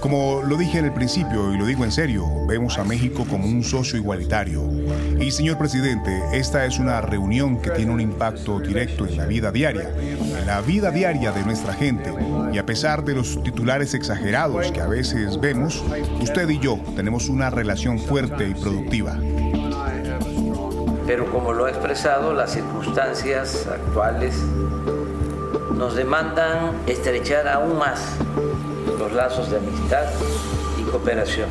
Como lo dije en el principio y lo digo en serio, vemos a México como un socio igualitario. Y señor presidente, esta es una reunión que tiene un impacto directo en la vida diaria, en la vida diaria de nuestra gente. Y a pesar de los titulares exagerados que a veces vemos, usted y yo tenemos una relación fuerte y productiva. Pero como lo ha expresado, las circunstancias actuales nos demandan estrechar aún más los lazos de amistad y cooperación.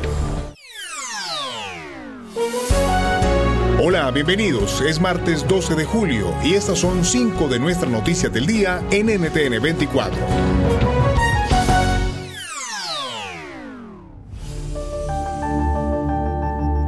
Hola, bienvenidos. Es martes 12 de julio y estas son cinco de nuestras noticias del día en NTN 24.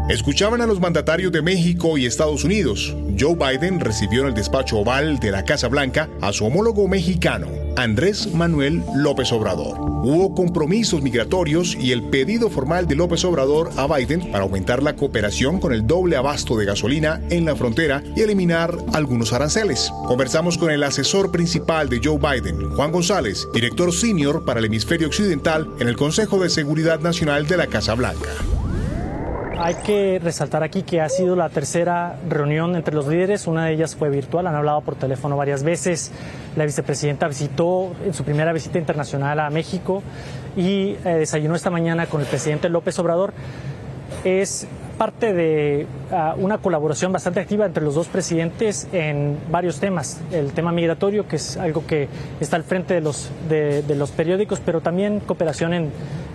Escuchaban a los mandatarios de México y Estados Unidos. Joe Biden recibió en el despacho oval de la Casa Blanca a su homólogo mexicano, Andrés Manuel López Obrador. Hubo compromisos migratorios y el pedido formal de López Obrador a Biden para aumentar la cooperación con el doble abasto de gasolina en la frontera y eliminar algunos aranceles. Conversamos con el asesor principal de Joe Biden, Juan González, director senior para el hemisferio occidental en el Consejo de Seguridad Nacional de la Casa Blanca. Hay que resaltar aquí que ha sido la tercera reunión entre los líderes, una de ellas fue virtual, han hablado por teléfono varias veces. La vicepresidenta visitó en su primera visita internacional a México y eh, desayunó esta mañana con el presidente López Obrador. Es parte de uh, una colaboración bastante activa entre los dos presidentes en varios temas. El tema migratorio, que es algo que está al frente de los, de, los periódicos, pero también cooperación en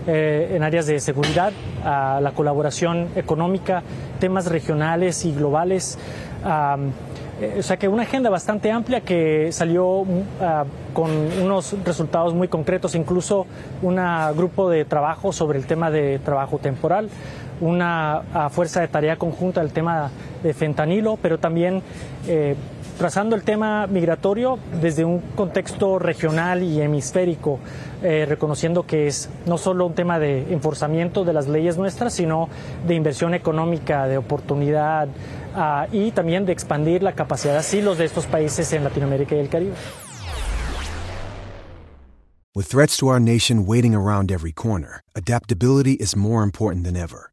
eh, en áreas de seguridad, la colaboración económica, temas regionales y globales. Eh, o sea que una agenda bastante amplia que salió mm, con unos resultados muy concretos, incluso un grupo de trabajo sobre el tema de trabajo temporal, una fuerza de tarea conjunta del tema de fentanilo, pero también eh, trazando el tema migratorio desde un contexto regional y hemisférico, eh, reconociendo que es no solo un tema de enforzamiento de las leyes nuestras, sino de inversión económica, de oportunidad uh, y también de expandir la capacidad de asilos de estos países en Latinoamérica y el Caribe. With threats to our nation waiting around every corner, adaptability is more important than ever.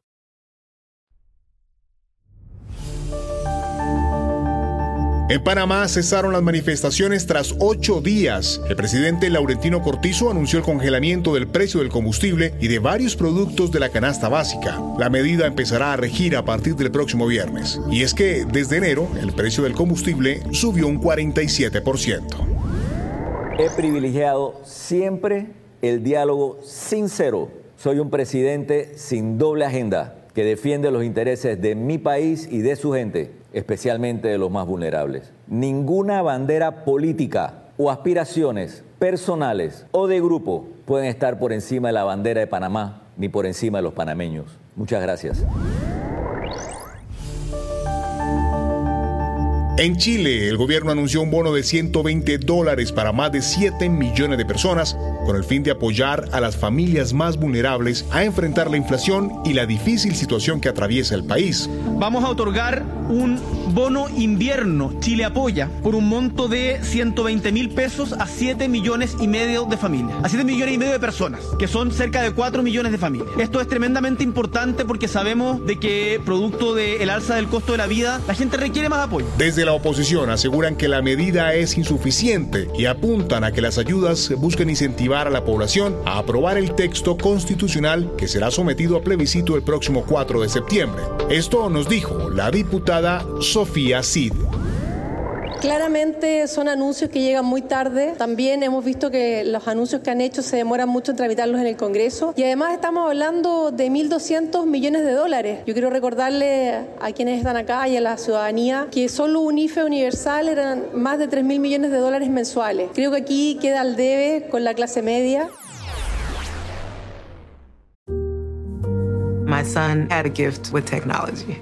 En Panamá cesaron las manifestaciones tras ocho días. El presidente Laurentino Cortizo anunció el congelamiento del precio del combustible y de varios productos de la canasta básica. La medida empezará a regir a partir del próximo viernes. Y es que desde enero el precio del combustible subió un 47%. He privilegiado siempre el diálogo sincero. Soy un presidente sin doble agenda que defiende los intereses de mi país y de su gente especialmente de los más vulnerables. Ninguna bandera política o aspiraciones personales o de grupo pueden estar por encima de la bandera de Panamá ni por encima de los panameños. Muchas gracias. En Chile, el gobierno anunció un bono de 120 dólares para más de 7 millones de personas con el fin de apoyar a las familias más vulnerables a enfrentar la inflación y la difícil situación que atraviesa el país. Vamos a otorgar un bono invierno Chile Apoya por un monto de 120 mil pesos a 7 millones y medio de familias, a 7 millones y medio de personas, que son cerca de 4 millones de familias. Esto es tremendamente importante porque sabemos de que producto del alza del costo de la vida, la gente requiere más apoyo. Desde la oposición aseguran que la medida es insuficiente y apuntan a que las ayudas busquen incentivar a la población a aprobar el texto constitucional que será sometido a plebiscito el próximo 4 de septiembre. Esto nos dijo la diputada Sofía Cid. Claramente son anuncios que llegan muy tarde. También hemos visto que los anuncios que han hecho se demoran mucho en tramitarlos en el Congreso. Y además estamos hablando de 1.200 millones de dólares. Yo quiero recordarle a quienes están acá y a la ciudadanía que solo un IFE universal eran más de 3.000 millones de dólares mensuales. Creo que aquí queda al debe con la clase media. My son had a gift with technology.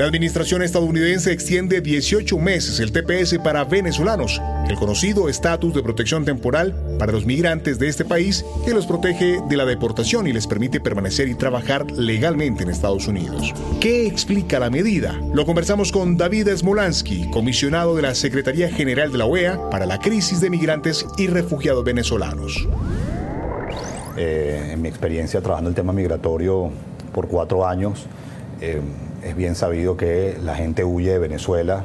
La administración estadounidense extiende 18 meses el TPS para venezolanos, el conocido estatus de protección temporal para los migrantes de este país que los protege de la deportación y les permite permanecer y trabajar legalmente en Estados Unidos. ¿Qué explica la medida? Lo conversamos con David Smolansky, comisionado de la Secretaría General de la OEA para la crisis de migrantes y refugiados venezolanos. Eh, en mi experiencia trabajando el tema migratorio por cuatro años, eh, es bien sabido que la gente huye de Venezuela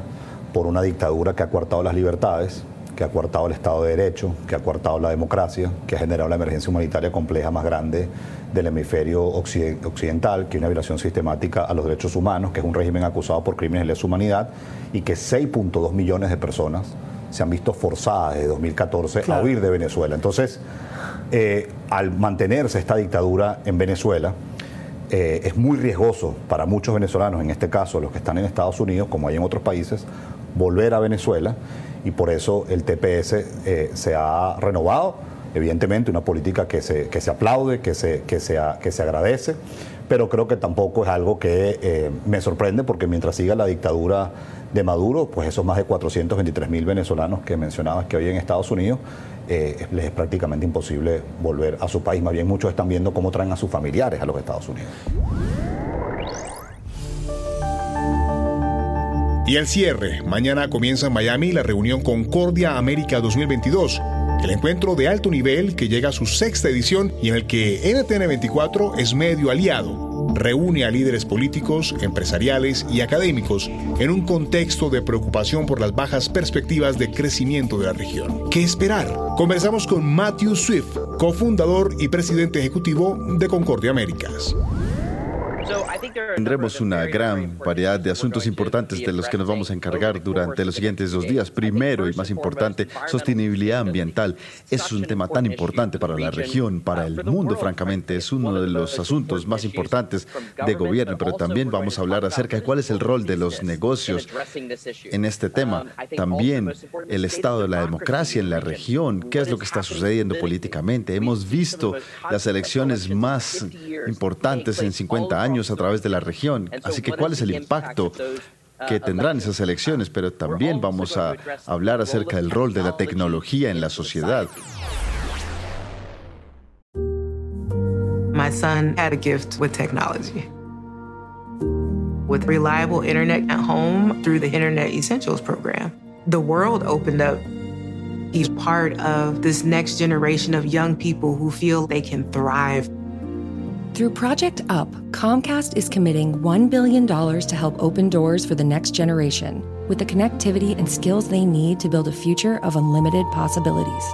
por una dictadura que ha coartado las libertades, que ha coartado el Estado de Derecho, que ha coartado la democracia, que ha generado la emergencia humanitaria compleja más grande del hemisferio occidental, que es una violación sistemática a los derechos humanos, que es un régimen acusado por crímenes de lesa humanidad y que 6.2 millones de personas se han visto forzadas desde 2014 a huir de Venezuela. Entonces, eh, al mantenerse esta dictadura en Venezuela, eh, es muy riesgoso para muchos venezolanos, en este caso los que están en Estados Unidos, como hay en otros países, volver a Venezuela y por eso el TPS eh, se ha renovado. Evidentemente, una política que se, que se aplaude, que se, que, que se agradece, pero creo que tampoco es algo que eh, me sorprende porque mientras siga la dictadura de Maduro, pues esos más de 423 mil venezolanos que mencionabas que hoy en Estados Unidos eh, les es prácticamente imposible volver a su país. Más bien muchos están viendo cómo traen a sus familiares a los Estados Unidos. Y el cierre. Mañana comienza en Miami la reunión Concordia América 2022. El encuentro de alto nivel que llega a su sexta edición y en el que NTN 24 es medio aliado reúne a líderes políticos, empresariales y académicos en un contexto de preocupación por las bajas perspectivas de crecimiento de la región. ¿Qué esperar? Conversamos con Matthew Swift, cofundador y presidente ejecutivo de Concordia Américas. Tendremos una gran variedad de asuntos importantes de los que nos vamos a encargar durante los siguientes dos días. Primero y más importante, sostenibilidad ambiental. Es un tema tan importante para la región, para el mundo, francamente. Es uno de los asuntos más importantes de gobierno, pero también vamos a hablar acerca de cuál es el rol de los negocios en este tema. También el estado de la democracia en la región, qué es lo que está sucediendo políticamente. Hemos visto las elecciones más importantes en 50 años a través de la región. Así que, ¿cuál es el impacto que tendrán esas elecciones? Pero también vamos a hablar acerca del rol de la tecnología en la sociedad. My son had a gift with technology. With reliable internet at home through the Internet Essentials program, the world opened up. He's part of this next generation of young people who feel they can thrive through Project UP, Comcast is committing $1 billion to help open doors for the next generation with the connectivity and skills they need to build a future of unlimited possibilities.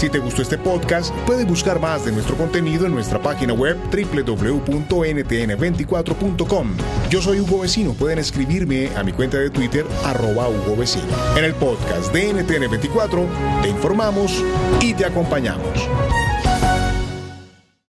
Si te gustó este podcast, puedes buscar más de nuestro contenido en nuestra página web www.ntn24.com. Yo soy Hugo Vecino, pueden escribirme a mi cuenta de Twitter arroba Hugo Vecino. En el podcast de NTN24 te informamos y te acompañamos.